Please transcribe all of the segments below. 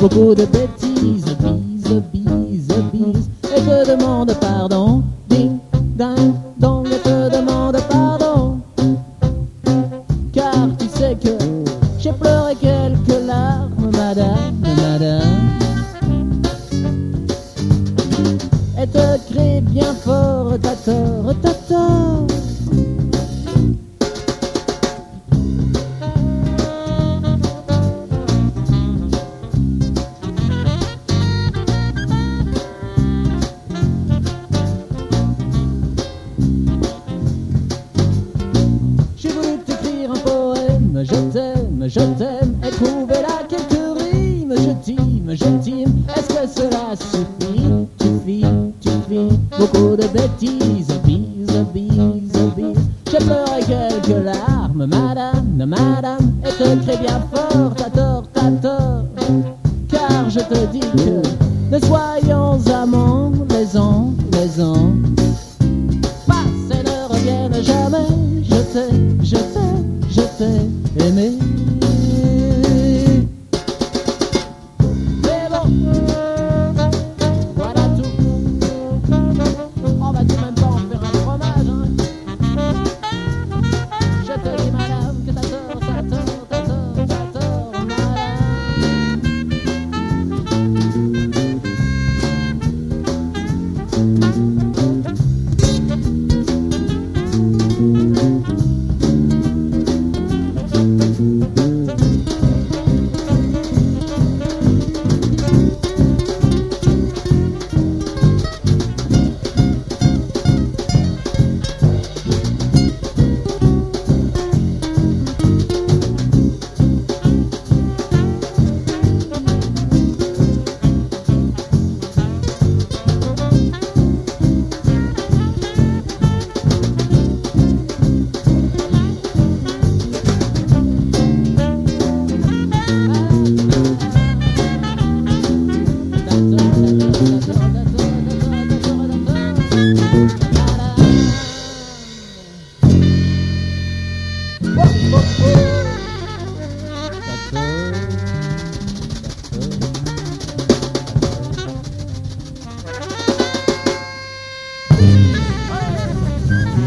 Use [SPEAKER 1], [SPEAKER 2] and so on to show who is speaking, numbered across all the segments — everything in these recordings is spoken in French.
[SPEAKER 1] beaucoup de bêtises, bise, bise, bise. Et te demande pardon, ding, ding, J'ai pleuré quelques larmes, madame, madame. Elle te crie bien fort, t'as tort, t'as tort. Je t'aime, je t'aime, là quelques rimes, je t'aime, je t'aime. Est-ce que cela suffit? Tu fis, tu fis beaucoup de bêtises, bise, bise, bise. J'ai pleuré quelques larmes, madame, madame, et te crie bien fort, t'as tort, t'as tort. Car je te dis que ne soyons amants, les ans, les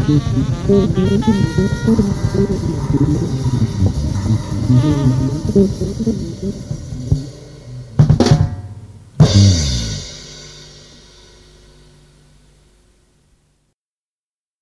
[SPEAKER 2] Thank you.